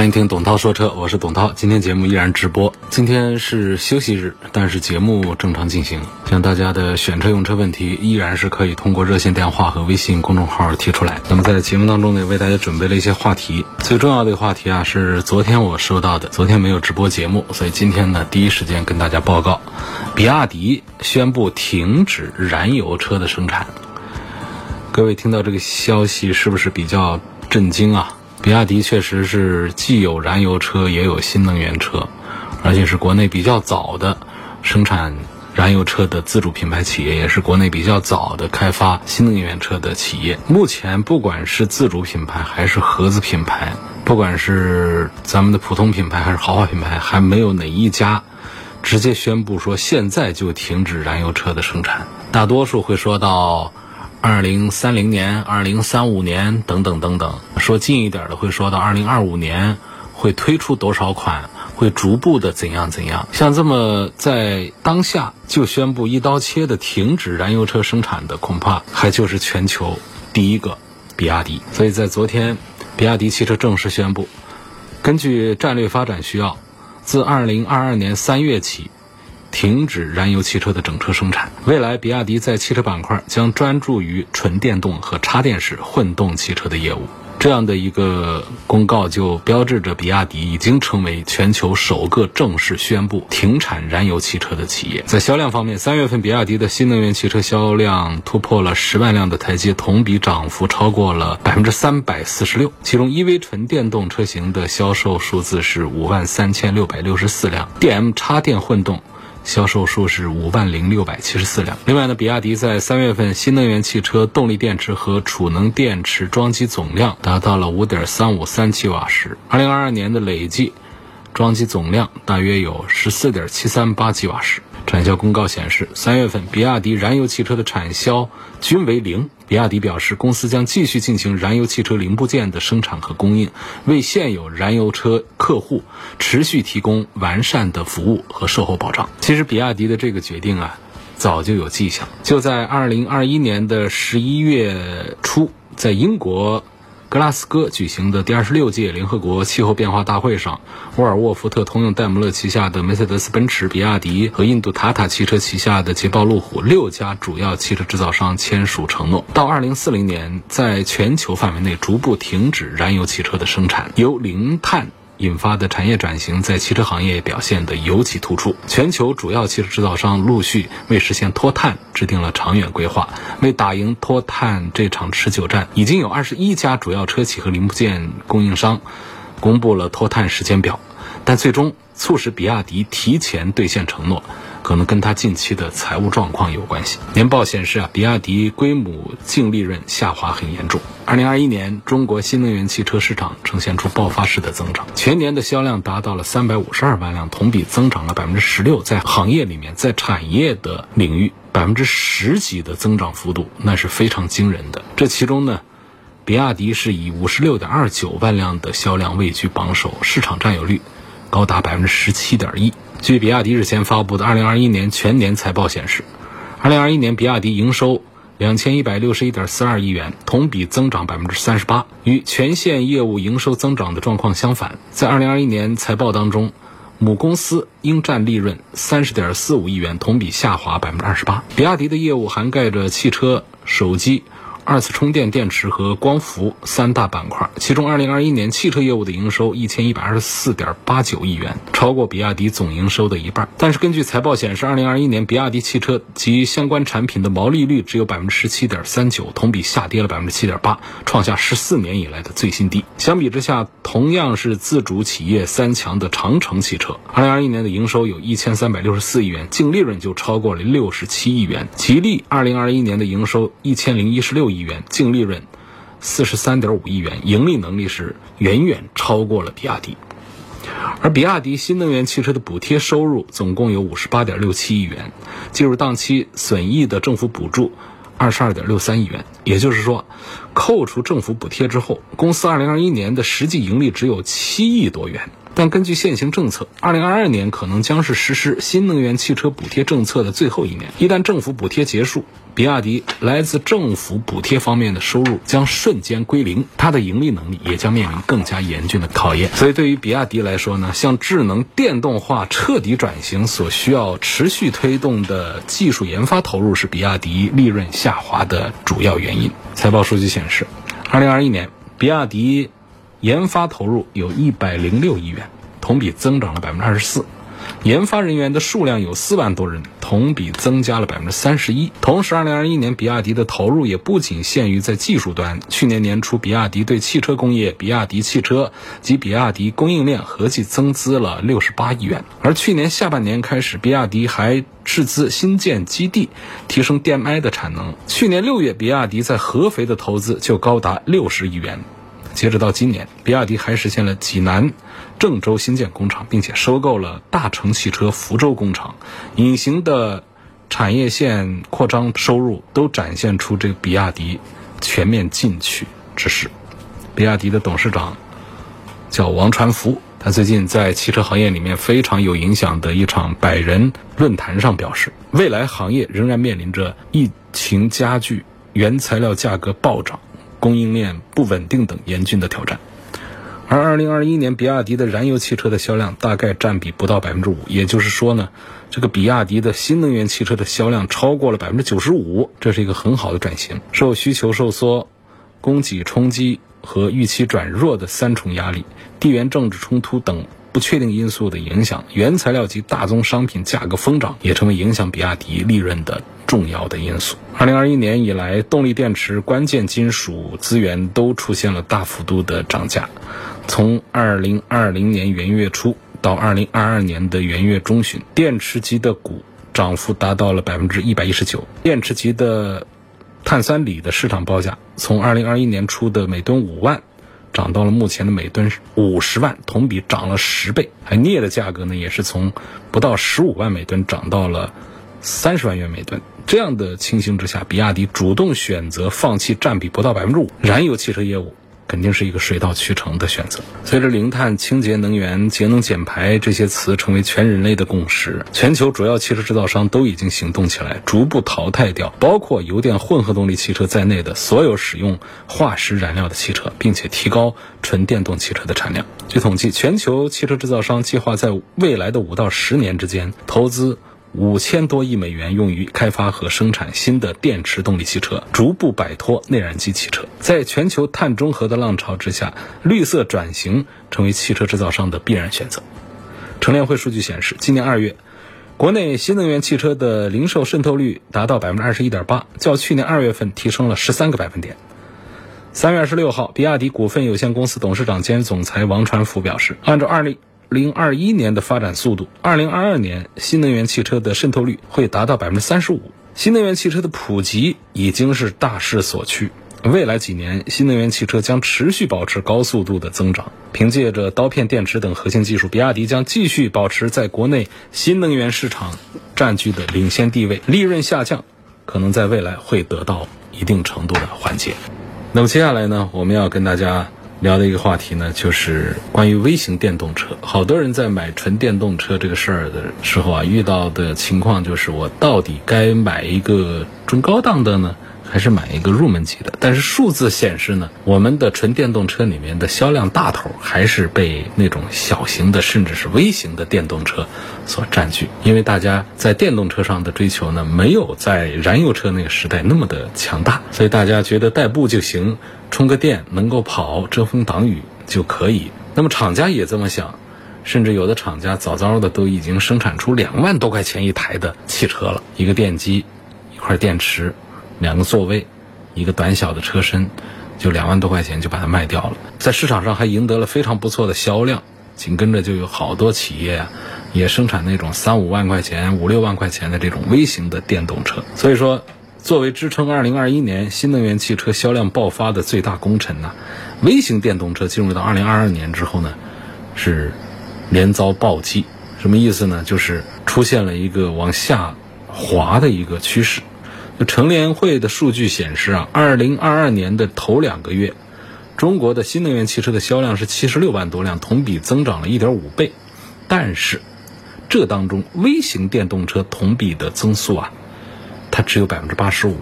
欢迎听董涛说车，我是董涛。今天节目依然直播，今天是休息日，但是节目正常进行。像大家的选车用车问题，依然是可以通过热线电话和微信公众号提出来。那么在节目当中呢，为大家准备了一些话题。最重要的一个话题啊，是昨天我收到的，昨天没有直播节目，所以今天呢，第一时间跟大家报告，比亚迪宣布停止燃油车的生产。各位听到这个消息，是不是比较震惊啊？比亚迪确实是既有燃油车也有新能源车，而且是国内比较早的生产燃油车的自主品牌企业，也是国内比较早的开发新能源车的企业。目前不管是自主品牌还是合资品牌，不管是咱们的普通品牌还是豪华品牌，还没有哪一家直接宣布说现在就停止燃油车的生产。大多数会说到。二零三零年、二零三五年等等等等，说近一点的会说到二零二五年会推出多少款，会逐步的怎样怎样。像这么在当下就宣布一刀切的停止燃油车生产的，恐怕还就是全球第一个比亚迪。所以在昨天，比亚迪汽车正式宣布，根据战略发展需要，自二零二二年三月起。停止燃油汽车的整车生产。未来，比亚迪在汽车板块将专注于纯电动和插电式混动汽车的业务。这样的一个公告就标志着比亚迪已经成为全球首个正式宣布停产燃油汽车的企业。在销量方面，三月份比亚迪的新能源汽车销量突破了十万辆的台阶，同比涨幅超过了百分之三百四十六。其中，EV 纯电动车型的销售数字是五万三千六百六十四辆，DM 插电混动。销售数是五万零六百七十四辆。另外呢，比亚迪在三月份新能源汽车动力电池和储能电池装机总量达到了五点三五三七瓦时，二零二二年的累计装机总量大约有十四点七三八七瓦时。产销公告显示，三月份比亚迪燃油汽车的产销均为零。比亚迪表示，公司将继续进行燃油汽车零部件的生产和供应，为现有燃油车客户持续提供完善的服务和售后保障。其实，比亚迪的这个决定啊，早就有迹象，就在二零二一年的十一月初，在英国。格拉斯哥举行的第二十六届联合国气候变化大会上，沃尔沃、福特、通用、戴姆勒旗下的梅赛德斯奔驰、比亚迪和印度塔塔汽车旗下的捷豹路虎六家主要汽车制造商签署承诺，到二零四零年，在全球范围内逐步停止燃油汽车的生产，由零碳。引发的产业转型在汽车行业表现得尤其突出。全球主要汽车制造商陆续为实现脱碳制定了长远规划。为打赢脱碳这场持久战，已经有二十一家主要车企和零部件供应商公布了脱碳时间表。但最终促使比亚迪提前兑现承诺。可能跟它近期的财务状况有关系。年报显示啊，比亚迪规模净利润下滑很严重。二零二一年，中国新能源汽车市场呈现出爆发式的增长，全年的销量达到了三百五十二万辆，同比增长了百分之十六。在行业里面，在产业的领域，百分之十几的增长幅度，那是非常惊人的。这其中呢，比亚迪是以五十六点二九万辆的销量位居榜首，市场占有率高达百分之十七点一。据比亚迪日前发布的2021年全年财报显示，2021年比亚迪营收2161.42亿元，同比增长38%，与全线业务营收增长的状况相反。在2021年财报当中，母公司应占利润30.45亿元，同比下滑28%。比亚迪的业务涵盖着汽车、手机。二次充电电池和光伏三大板块，其中2021年汽车业务的营收1124.89亿元，超过比亚迪总营收的一半。但是根据财报显示，2021年比亚迪汽车及相关产品的毛利率只有17.39%，同比下跌了7.8%，创下14年以来的最新低。相比之下，同样是自主企业三强的长城汽车，2021年的营收有1364亿元，净利润就超过了67亿元。吉利2021年的营收1016亿。亿元，净利润四十三点五亿元，盈利能力是远远超过了比亚迪。而比亚迪新能源汽车的补贴收入总共有五十八点六七亿元，进入当期损益的政府补助二十二点六三亿元。也就是说，扣除政府补贴之后，公司二零二一年的实际盈利只有七亿多元。但根据现行政策，二零二二年可能将是实施新能源汽车补贴政策的最后一年。一旦政府补贴结束，比亚迪来自政府补贴方面的收入将瞬间归零，它的盈利能力也将面临更加严峻的考验。所以，对于比亚迪来说呢，向智能电动化彻底转型所需要持续推动的技术研发投入，是比亚迪利润下滑的主要原因。财报数据显示，二零二一年比亚迪。研发投入有一百零六亿元，同比增长了百分之二十四。研发人员的数量有四万多人，同比增加了百分之三十一。同时，二零二一年比亚迪的投入也不仅限于在技术端。去年年初，比亚迪对汽车工业、比亚迪汽车及比亚迪供应链合计增资了六十八亿元。而去年下半年开始，比亚迪还斥资新建基地，提升 DM-i 的产能。去年六月，比亚迪在合肥的投资就高达六十亿元。截止到今年，比亚迪还实现了济南、郑州新建工厂，并且收购了大成汽车福州工厂。隐形的产业线扩张收入都展现出这个比亚迪全面进取之势。比亚迪的董事长叫王传福，他最近在汽车行业里面非常有影响的一场百人论坛上表示，未来行业仍然面临着疫情加剧、原材料价格暴涨。供应链不稳定等严峻的挑战，而二零二一年比亚迪的燃油汽车的销量大概占比不到百分之五，也就是说呢，这个比亚迪的新能源汽车的销量超过了百分之九十五，这是一个很好的转型。受需求收缩、供给冲击和预期转弱的三重压力，地缘政治冲突等。不确定因素的影响，原材料及大宗商品价格疯涨，也成为影响比亚迪利润的重要的因素。二零二一年以来，动力电池关键金属资源都出现了大幅度的涨价。从二零二零年元月初到二零二二年的元月中旬，电池级的钴涨幅达到了百分之一百一十九，电池级的碳酸锂的市场报价从二零二一年初的每吨五万。涨到了目前的每吨五十万，同比涨了十倍。而镍的价格呢，也是从不到十五万每吨涨到了三十万元每吨。这样的情形之下，比亚迪主动选择放弃占比不到百分之五燃油汽车业务。肯定是一个水到渠成的选择。随着零碳、清洁能源、节能减排这些词成为全人类的共识，全球主要汽车制造商都已经行动起来，逐步淘汰掉包括油电混合动力汽车在内的所有使用化石燃料的汽车，并且提高纯电动汽车的产量。据统计，全球汽车制造商计划在未来的五到十年之间投资。五千多亿美元用于开发和生产新的电池动力汽车，逐步摆脱内燃机汽车。在全球碳中和的浪潮之下，绿色转型成为汽车制造商的必然选择。乘联会数据显示，今年二月，国内新能源汽车的零售渗透率达到百分之二十一点八，较去年二月份提升了十三个百分点。三月二十六号，比亚迪股份有限公司董事长兼总裁王传福表示，按照二零。零二一年的发展速度，二零二二年新能源汽车的渗透率会达到百分之三十五。新能源汽车的普及已经是大势所趋，未来几年新能源汽车将持续保持高速度的增长。凭借着刀片电池等核心技术，比亚迪将继续保持在国内新能源市场占据的领先地位。利润下降可能在未来会得到一定程度的缓解。那么接下来呢，我们要跟大家。聊的一个话题呢，就是关于微型电动车。好多人在买纯电动车这个事儿的时候啊，遇到的情况就是，我到底该买一个中高档的呢？还是买一个入门级的，但是数字显示呢，我们的纯电动车里面的销量大头还是被那种小型的甚至是微型的电动车所占据。因为大家在电动车上的追求呢，没有在燃油车那个时代那么的强大，所以大家觉得代步就行，充个电能够跑，遮风挡雨就可以。那么厂家也这么想，甚至有的厂家早早的都已经生产出两万多块钱一台的汽车了，一个电机，一块电池。两个座位，一个短小的车身，就两万多块钱就把它卖掉了，在市场上还赢得了非常不错的销量。紧跟着就有好多企业啊，也生产那种三五万块钱、五六万块钱的这种微型的电动车。所以说，作为支撑2021年新能源汽车销量爆发的最大功臣呢，微型电动车进入到2022年之后呢，是连遭暴击。什么意思呢？就是出现了一个往下滑的一个趋势。乘联会的数据显示啊，2022年的头两个月，中国的新能源汽车的销量是76万多辆，同比增长了1.5倍。但是，这当中微型电动车同比的增速啊，它只有百分之八十五。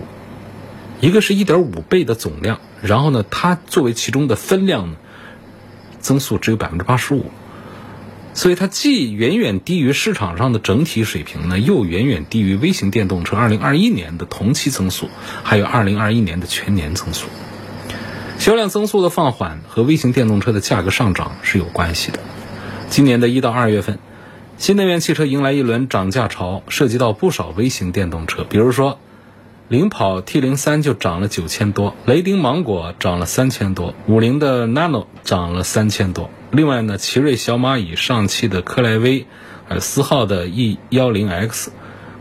一个是一点五倍的总量，然后呢，它作为其中的分量呢，增速只有百分之八十五。所以它既远远低于市场上的整体水平呢，又远远低于微型电动车2021年的同期增速，还有2021年的全年增速。销量增速的放缓和微型电动车的价格上涨是有关系的。今年的一到二月份，新能源汽车迎来一轮涨价潮，涉及到不少微型电动车，比如说。领跑 T 零三就涨了九千多，雷丁芒果涨了三千多，五菱的 Nano 涨了三千多。另外呢，奇瑞小蚂蚁、上汽的克莱威，呃，思皓的 E 幺零 X，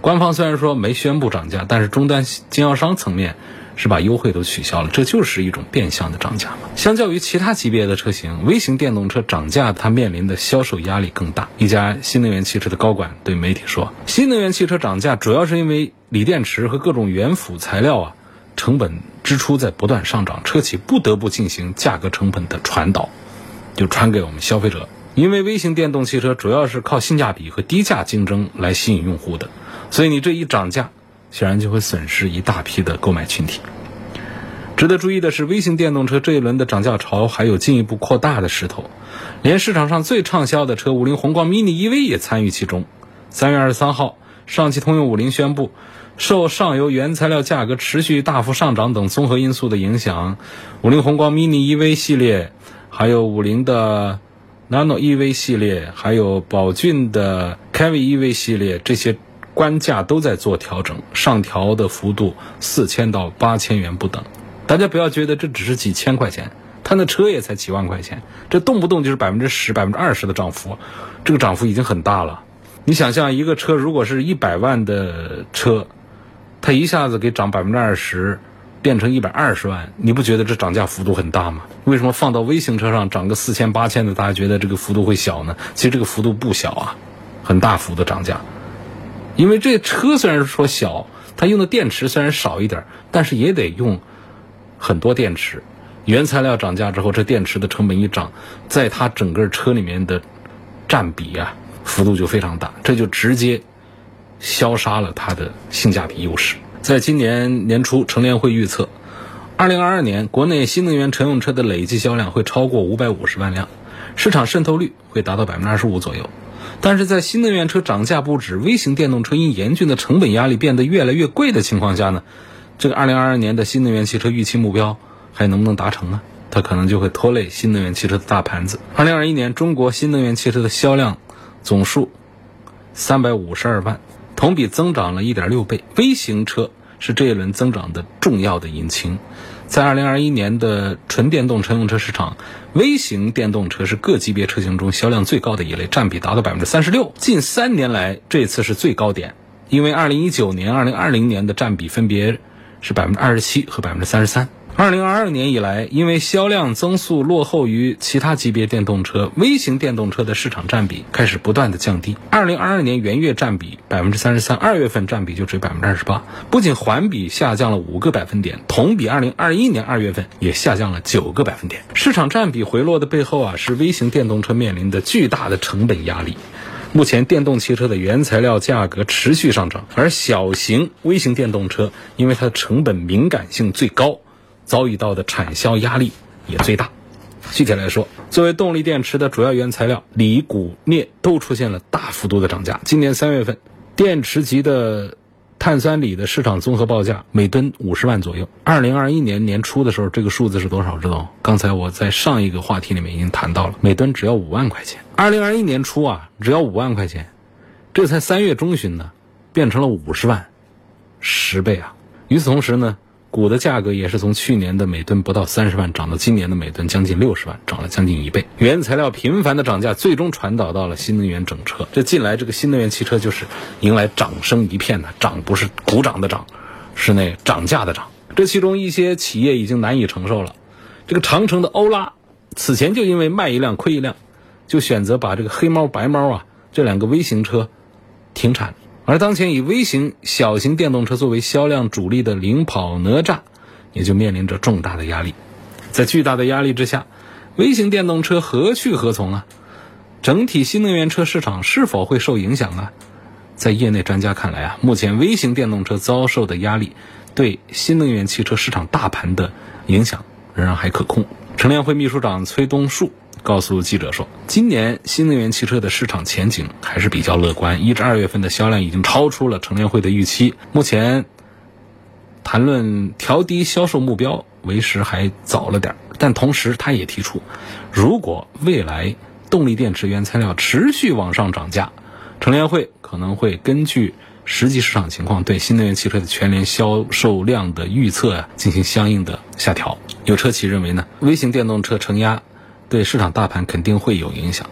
官方虽然说没宣布涨价，但是终端经销商层面。是把优惠都取消了，这就是一种变相的涨价嘛。相较于其他级别的车型，微型电动车涨价，它面临的销售压力更大。一家新能源汽车的高管对媒体说：“新能源汽车涨价，主要是因为锂电池和各种原辅材料啊，成本支出在不断上涨，车企不得不进行价格成本的传导，就传给我们消费者。因为微型电动汽车主要是靠性价比和低价竞争来吸引用户的，所以你这一涨价。”显然就会损失一大批的购买群体。值得注意的是，微型电动车这一轮的涨价潮还有进一步扩大的势头，连市场上最畅销的车五菱宏光 mini EV 也参与其中。三月二十三号，上汽通用五菱宣布，受上游原材料价格持续大幅上涨等综合因素的影响，五菱宏光 mini EV 系列，还有五菱的 Nano EV 系列，还有宝骏的 c a v i EV 系列这些。官价都在做调整，上调的幅度四千到八千元不等。大家不要觉得这只是几千块钱，他那车也才几万块钱，这动不动就是百分之十、百分之二十的涨幅，这个涨幅已经很大了。你想象一个车如果是一百万的车，它一下子给涨百分之二十，变成一百二十万，你不觉得这涨价幅度很大吗？为什么放到微型车上涨个四千、八千的，大家觉得这个幅度会小呢？其实这个幅度不小啊，很大幅的涨价。因为这车虽然说小，它用的电池虽然少一点，但是也得用很多电池。原材料涨价之后，这电池的成本一涨，在它整个车里面的占比啊，幅度就非常大，这就直接消杀了它的性价比优势。在今年年初，乘联会预测，二零二二年国内新能源乘用车的累计销量会超过五百五十万辆，市场渗透率会达到百分之二十五左右。但是在新能源车涨价不止，微型电动车因严峻的成本压力变得越来越贵的情况下呢，这个二零二二年的新能源汽车预期目标还能不能达成呢？它可能就会拖累新能源汽车的大盘子。二零二一年中国新能源汽车的销量总数三百五十二万，同比增长了一点六倍。微型车是这一轮增长的重要的引擎。在二零二一年的纯电动乘用车市场，微型电动车是各级别车型中销量最高的一类，占比达到百分之三十六。近三年来，这次是最高点，因为二零一九年、二零二零年的占比分别是百分之二十七和百分之三十三。二零二二年以来，因为销量增速落后于其他级别电动车，微型电动车的市场占比开始不断的降低。二零二二年元月占比百分之三十三，二月份占比就只有百分之二十八，不仅环比下降了五个百分点，同比二零二一年二月份也下降了九个百分点。市场占比回落的背后啊，是微型电动车面临的巨大的成本压力。目前电动汽车的原材料价格持续上涨，而小型微型电动车因为它的成本敏感性最高。遭遇到的产销压力也最大。具体来说，作为动力电池的主要原材料，锂、钴、镍都出现了大幅度的涨价。今年三月份，电池级的碳酸锂的市场综合报价每吨五十万左右。二零二一年年初的时候，这个数字是多少？知道吗刚才我在上一个话题里面已经谈到了，每吨只要五万块钱。二零二一年初啊，只要五万块钱，这才三月中旬呢，变成了五十万，十倍啊！与此同时呢。股的价格也是从去年的每吨不到三十万涨到今年的每吨将近六十万，涨了将近一倍。原材料频繁的涨价，最终传导到了新能源整车。这近来这个新能源汽车就是迎来掌声一片的，涨不是鼓掌的涨，是那涨价的涨。这其中一些企业已经难以承受了。这个长城的欧拉，此前就因为卖一辆亏一辆，就选择把这个黑猫白猫啊这两个微型车停产。而当前以微型小型电动车作为销量主力的领跑哪吒，也就面临着重大的压力。在巨大的压力之下，微型电动车何去何从啊？整体新能源车市场是否会受影响啊？在业内专家看来啊，目前微型电动车遭受的压力，对新能源汽车市场大盘的影响仍然还可控。乘联会秘书长崔东树。告诉记者说，今年新能源汽车的市场前景还是比较乐观，一至二月份的销量已经超出了乘联会的预期。目前谈论调低销售目标为时还早了点但同时他也提出，如果未来动力电池原材料持续往上涨价，乘联会可能会根据实际市场情况对新能源汽车的全年销售量的预测啊进行相应的下调。有车企认为呢，微型电动车承压。对市场大盘肯定会有影响，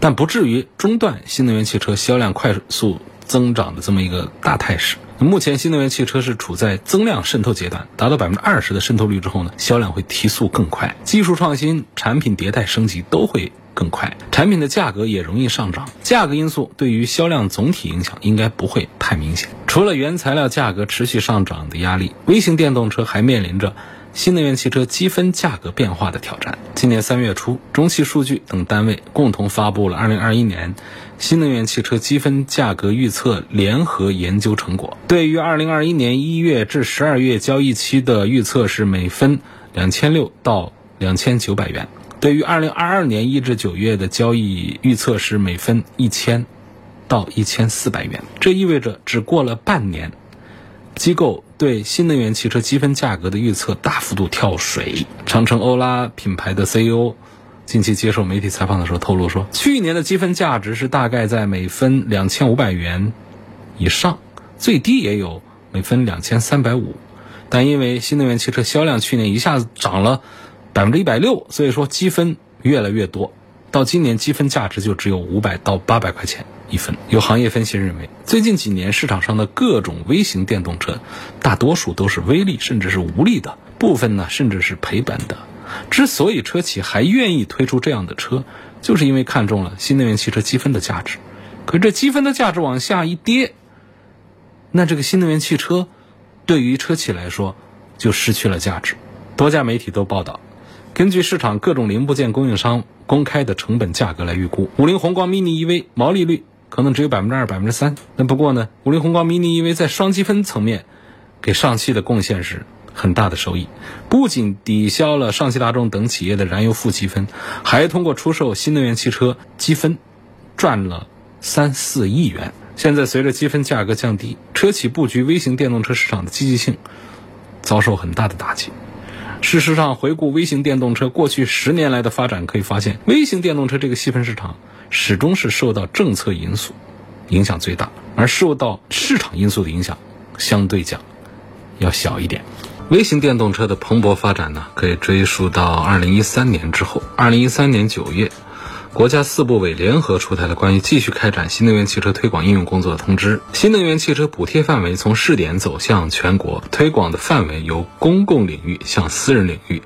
但不至于中断新能源汽车销量快速增长的这么一个大态势。目前新能源汽车是处在增量渗透阶段，达到百分之二十的渗透率之后呢，销量会提速更快，技术创新、产品迭代升级都会更快，产品的价格也容易上涨。价格因素对于销量总体影响应该不会太明显。除了原材料价格持续上涨的压力，微型电动车还面临着。新能源汽车积分价格变化的挑战。今年三月初，中汽数据等单位共同发布了二零二一年新能源汽车积分价格预测联合研究成果。对于二零二一年一月至十二月交易期的预测是每分两千六到两千九百元；对于二零二二年一至九月的交易预测是每分一千到一千四百元。这意味着只过了半年。机构对新能源汽车积分价格的预测大幅度跳水。长城欧拉品牌的 CEO 近期接受媒体采访的时候透露说，去年的积分价值是大概在每分两千五百元以上，最低也有每分两千三百五。但因为新能源汽车销量去年一下子涨了百分之一百六，所以说积分越来越多，到今年积分价值就只有五百到八百块钱。一分。有行业分析认为，最近几年市场上的各种微型电动车，大多数都是微利甚至是无利的，部分呢甚至是赔本的。之所以车企还愿意推出这样的车，就是因为看中了新能源汽车积分的价值。可这积分的价值往下一跌，那这个新能源汽车对于车企来说就失去了价值。多家媒体都报道，根据市场各种零部件供应商公开的成本价格来预估，五菱宏光 mini EV 毛利率。可能只有百分之二、百分之三。那不过呢，五菱宏光 mini EV 在双积分层面给上汽的贡献是很大的收益，不仅抵消了上汽大众等企业的燃油负积分，还通过出售新能源汽车积分赚了三四亿元。现在随着积分价格降低，车企布局微型电动车市场的积极性遭受很大的打击。事实上，回顾微型电动车过去十年来的发展，可以发现，微型电动车这个细分市场。始终是受到政策因素影响最大，而受到市场因素的影响相对讲要小一点。微型电动车的蓬勃发展呢，可以追溯到二零一三年之后。二零一三年九月，国家四部委联合出台了关于继续开展新能源汽车推广应用工作的通知，新能源汽车补贴范围从试点走向全国，推广的范围由公共领域向私人领域。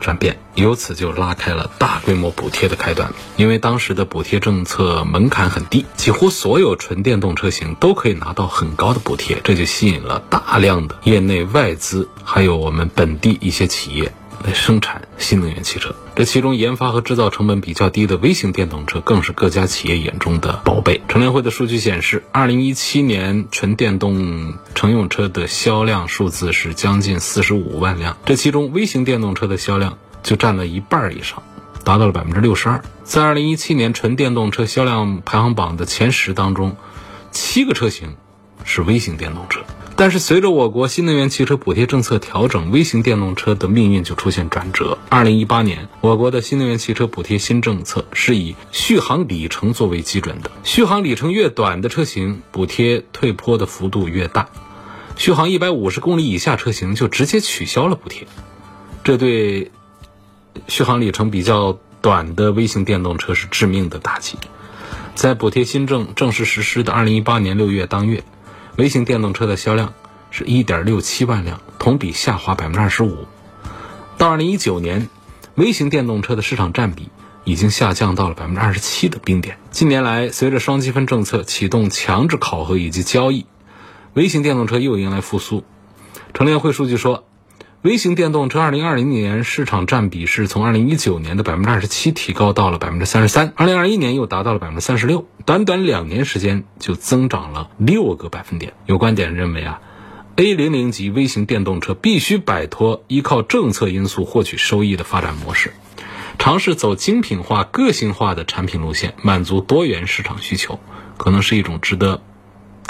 转变，由此就拉开了大规模补贴的开端。因为当时的补贴政策门槛很低，几乎所有纯电动车型都可以拿到很高的补贴，这就吸引了大量的业内外资，还有我们本地一些企业。来生产新能源汽车，这其中研发和制造成本比较低的微型电动车，更是各家企业眼中的宝贝。乘联会的数据显示，二零一七年纯电动乘用车的销量数字是将近四十五万辆，这其中微型电动车的销量就占了一半以上，达到了百分之六十二。在二零一七年纯电动车销量排行榜的前十当中，七个车型是微型电动车。但是，随着我国新能源汽车补贴政策调整，微型电动车的命运就出现转折。二零一八年，我国的新能源汽车补贴新政策是以续航里程作为基准的，续航里程越短的车型，补贴退坡的幅度越大。续航一百五十公里以下车型就直接取消了补贴，这对续航里程比较短的微型电动车是致命的打击。在补贴新政正式实施的二零一八年六月当月。微型电动车的销量是一点六七万辆，同比下滑百分之二十五。到二零一九年，微型电动车的市场占比已经下降到了百分之二十七的冰点。近年来，随着双积分政策启动强制考核以及交易，微型电动车又迎来复苏。乘联会数据说，微型电动车二零二零年市场占比是从二零一九年的百分之二十七提高到了百分之三十三，二零二一年又达到了百分之三十六，短短两年时间就增长了六个百分点。有观点认为啊。A 零零级微型电动车必须摆脱依靠政策因素获取收益的发展模式，尝试走精品化、个性化的产品路线，满足多元市场需求，可能是一种值得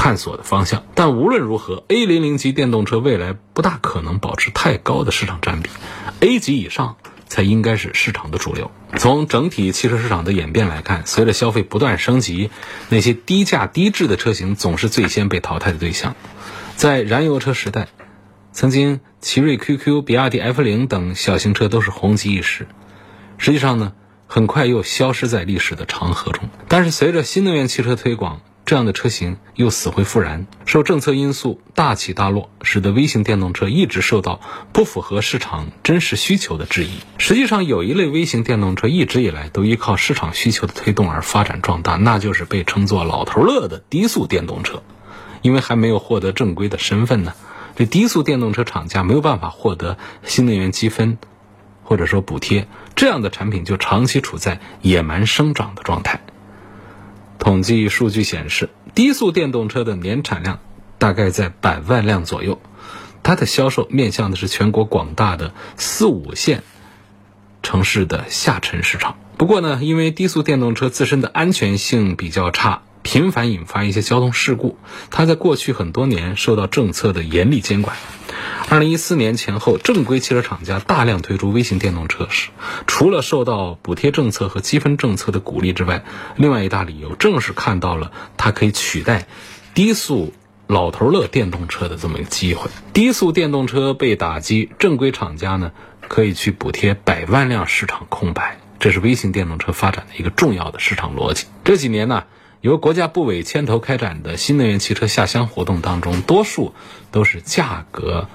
探索的方向。但无论如何，A 零零级电动车未来不大可能保持太高的市场占比，A 级以上才应该是市场的主流。从整体汽车市场的演变来看，随着消费不断升级，那些低价低质的车型总是最先被淘汰的对象。在燃油车时代，曾经奇瑞 QQ、比亚迪 F 零等小型车都是红极一时，实际上呢，很快又消失在历史的长河中。但是随着新能源汽车推广，这样的车型又死灰复燃。受政策因素大起大落，使得微型电动车一直受到不符合市场真实需求的质疑。实际上，有一类微型电动车一直以来都依靠市场需求的推动而发展壮大，那就是被称作“老头乐”的低速电动车。因为还没有获得正规的身份呢，这低速电动车厂家没有办法获得新能源积分，或者说补贴，这样的产品就长期处在野蛮生长的状态。统计数据显示，低速电动车的年产量大概在百万辆左右，它的销售面向的是全国广大的四五线城市的下沉市场。不过呢，因为低速电动车自身的安全性比较差。频繁引发一些交通事故，它在过去很多年受到政策的严厉监管。二零一四年前后，正规汽车厂家大量推出微型电动车时，除了受到补贴政策和积分政策的鼓励之外，另外一大理由正是看到了它可以取代低速老头乐电动车的这么一个机会。低速电动车被打击，正规厂家呢可以去补贴百万辆市场空白，这是微型电动车发展的一个重要的市场逻辑。这几年呢。由国家部委牵头开展的新能源汽车下乡活动当中，多数都是价格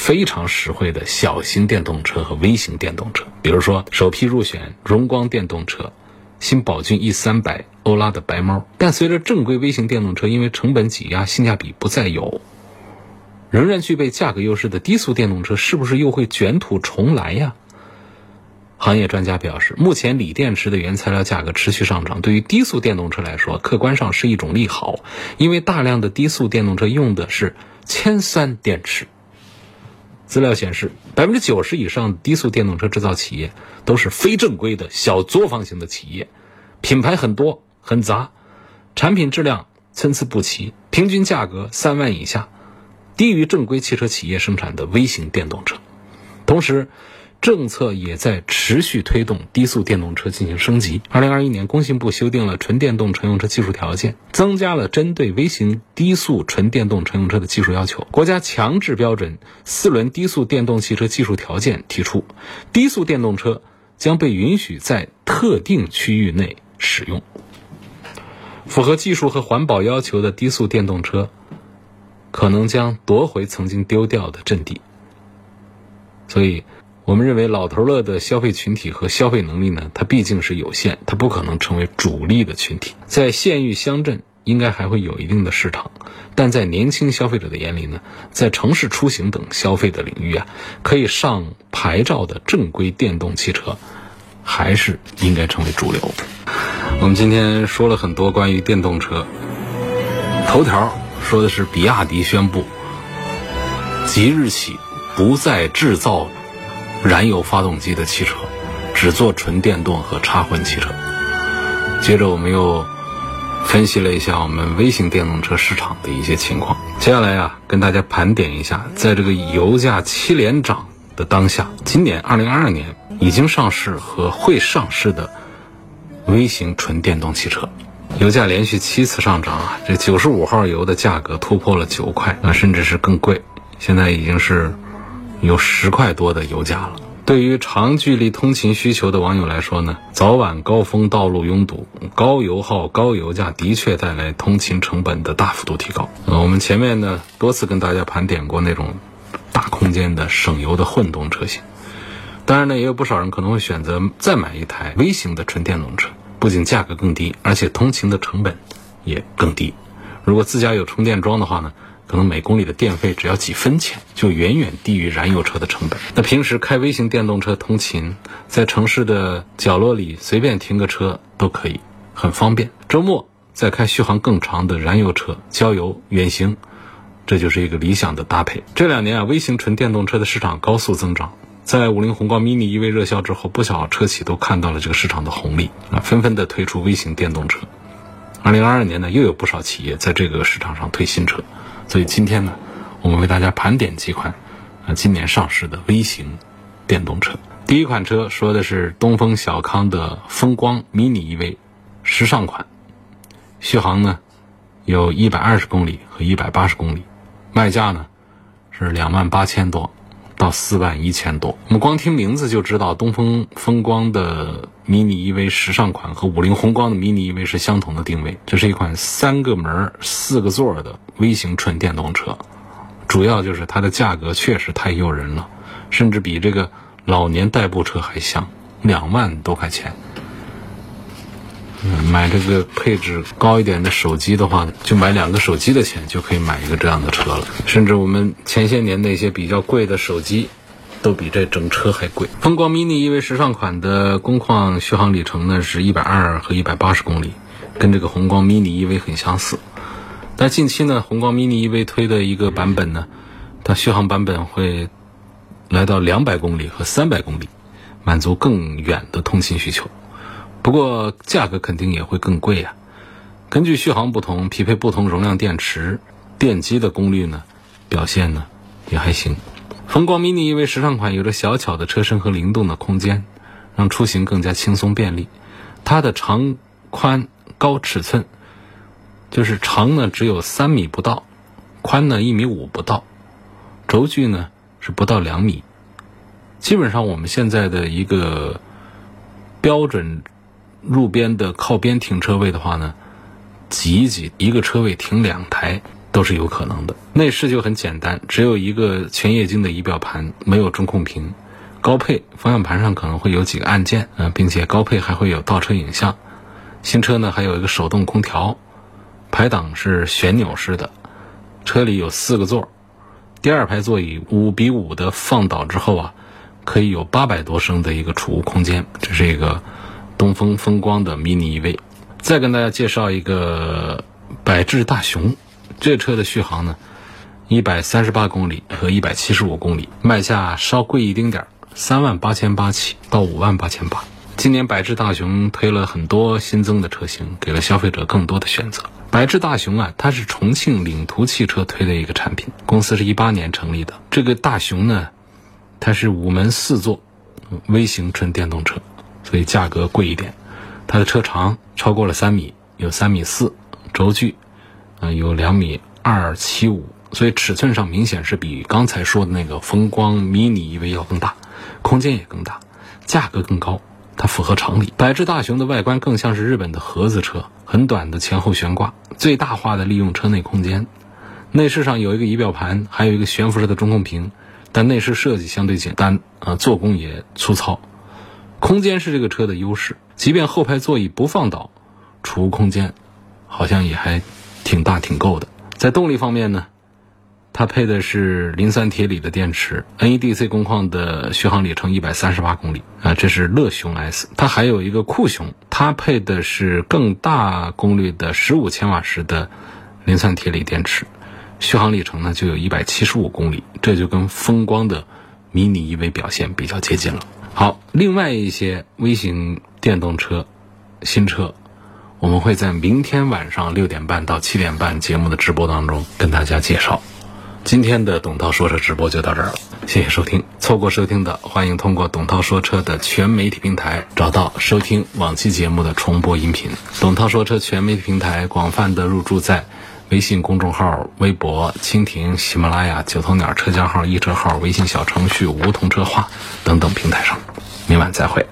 非常实惠的小型电动车和微型电动车。比如说，首批入选荣光电动车、新宝骏 E 三百、欧拉的白猫。但随着正规微型电动车因为成本挤压、性价比不再有，仍然具备价格优势的低速电动车，是不是又会卷土重来呀？行业专家表示，目前锂电池的原材料价格持续上涨，对于低速电动车来说，客观上是一种利好，因为大量的低速电动车用的是铅酸电池。资料显示，百分之九十以上低速电动车制造企业都是非正规的小作坊型的企业，品牌很多很杂，产品质量参差不齐，平均价格三万以下，低于正规汽车企业生产的微型电动车。同时，政策也在持续推动低速电动车进行升级。二零二一年，工信部修订了纯电动乘用车技术条件，增加了针对微型低速纯电动乘用车的技术要求。国家强制标准四轮低速电动汽车技术条件提出，低速电动车将被允许在特定区域内使用。符合技术和环保要求的低速电动车，可能将夺回曾经丢掉的阵地。所以。我们认为，老头乐的消费群体和消费能力呢，它毕竟是有限，它不可能成为主力的群体。在县域乡镇，应该还会有一定的市场，但在年轻消费者的眼里呢，在城市出行等消费的领域啊，可以上牌照的正规电动汽车，还是应该成为主流。我们今天说了很多关于电动车，头条说的是比亚迪宣布，即日起不再制造。燃油发动机的汽车，只做纯电动和插混汽车。接着，我们又分析了一下我们微型电动车市场的一些情况。接下来啊，跟大家盘点一下，在这个油价七连涨的当下，今年二零二二年已经上市和会上市的微型纯电动汽车，油价连续七次上涨啊，这九十五号油的价格突破了九块，啊，甚至是更贵，现在已经是。有十块多的油价了。对于长距离通勤需求的网友来说呢，早晚高峰道路拥堵、高油耗、高油价的确带来通勤成本的大幅度提高。呃，我们前面呢多次跟大家盘点过那种大空间的省油的混动车型，当然呢，也有不少人可能会选择再买一台微型的纯电动车，不仅价格更低，而且通勤的成本也更低。如果自家有充电桩的话呢？可能每公里的电费只要几分钱，就远远低于燃油车的成本。那平时开微型电动车通勤，在城市的角落里随便停个车都可以，很方便。周末再开续航更长的燃油车郊游远行，这就是一个理想的搭配。这两年啊，微型纯电动车的市场高速增长，在五菱宏光 mini EV 热销之后，不少车企都看到了这个市场的红利啊，纷纷的推出微型电动车。二零二二年呢，又有不少企业在这个市场上推新车。所以今天呢，我们为大家盘点几款啊今年上市的微型电动车。第一款车说的是东风小康的风光 mini EV 时尚款，续航呢有一百二十公里和一百八十公里，卖价呢是两万八千多。到四万一千多，我们光听名字就知道，东风风光的 mini EV 时尚款和五菱宏光的 mini EV 是相同的定位。这是一款三个门、四个座的微型纯电动车，主要就是它的价格确实太诱人了，甚至比这个老年代步车还香，两万多块钱。买这个配置高一点的手机的话，就买两个手机的钱就可以买一个这样的车了。甚至我们前些年那些比较贵的手机，都比这整车还贵。风光 mini 因为时尚款的工况续航里程呢是一百二和一百八十公里，跟这个宏光 mini EV 很相似。但近期呢，宏光 mini EV 推的一个版本呢，它续航版本会来到两百公里和三百公里，满足更远的通勤需求。不过价格肯定也会更贵呀。根据续航不同，匹配不同容量电池，电机的功率呢，表现呢也还行。风光 mini 因为时尚款有着小巧的车身和灵动的空间，让出行更加轻松便利。它的长宽高尺寸，就是长呢只有三米不到，宽呢一米五不到，轴距呢是不到两米。基本上我们现在的一个标准。路边的靠边停车位的话呢，挤一挤，一个车位停两台都是有可能的。内饰就很简单，只有一个全液晶的仪表盘，没有中控屏。高配方向盘上可能会有几个按键，嗯，并且高配还会有倒车影像。新车呢还有一个手动空调，排档是旋钮式的。车里有四个座，第二排座椅五比五的放倒之后啊，可以有八百多升的一个储物空间。这是一个。东风风光的 mini EV，再跟大家介绍一个百智大雄，这车的续航呢，一百三十八公里和一百七十五公里，卖价稍贵一丁点儿，三万八千八起到五万八千八。今年百智大雄推了很多新增的车型，给了消费者更多的选择。百智大雄啊，它是重庆领途汽车推的一个产品，公司是一八年成立的。这个大雄呢，它是五门四座微型纯电动车。所以价格贵一点，它的车长超过了三米，有三米四，轴距，嗯，有两米二七五，所以尺寸上明显是比刚才说的那个风光 mini EV 要更大，空间也更大，价格更高，它符合常理。百智大雄的外观更像是日本的盒子车，很短的前后悬挂，最大化的利用车内空间。内饰上有一个仪表盘，还有一个悬浮式的中控屏，但内饰设计相对简单，啊，做工也粗糙。空间是这个车的优势，即便后排座椅不放倒，储物空间好像也还挺大挺够的。在动力方面呢，它配的是磷酸铁锂的电池，NEDC 工况的续航里程一百三十八公里啊，这是乐熊 S。它还有一个酷熊，它配的是更大功率的十五千瓦时的磷酸铁锂电池，续航里程呢就有一百七十五公里，这就跟风光的迷你 EV 表现比较接近了。好，另外一些微型电动车新车，我们会在明天晚上六点半到七点半节目的直播当中跟大家介绍。今天的董涛说车直播就到这儿了，谢谢收听。错过收听的，欢迎通过董涛说车的全媒体平台找到收听往期节目的重播音频。董涛说车全媒体平台广泛的入驻在微信公众号、微博、蜻蜓、喜马拉雅、九头鸟车架号、易车号、微信小程序梧桐车话等等平台上。明晚再会。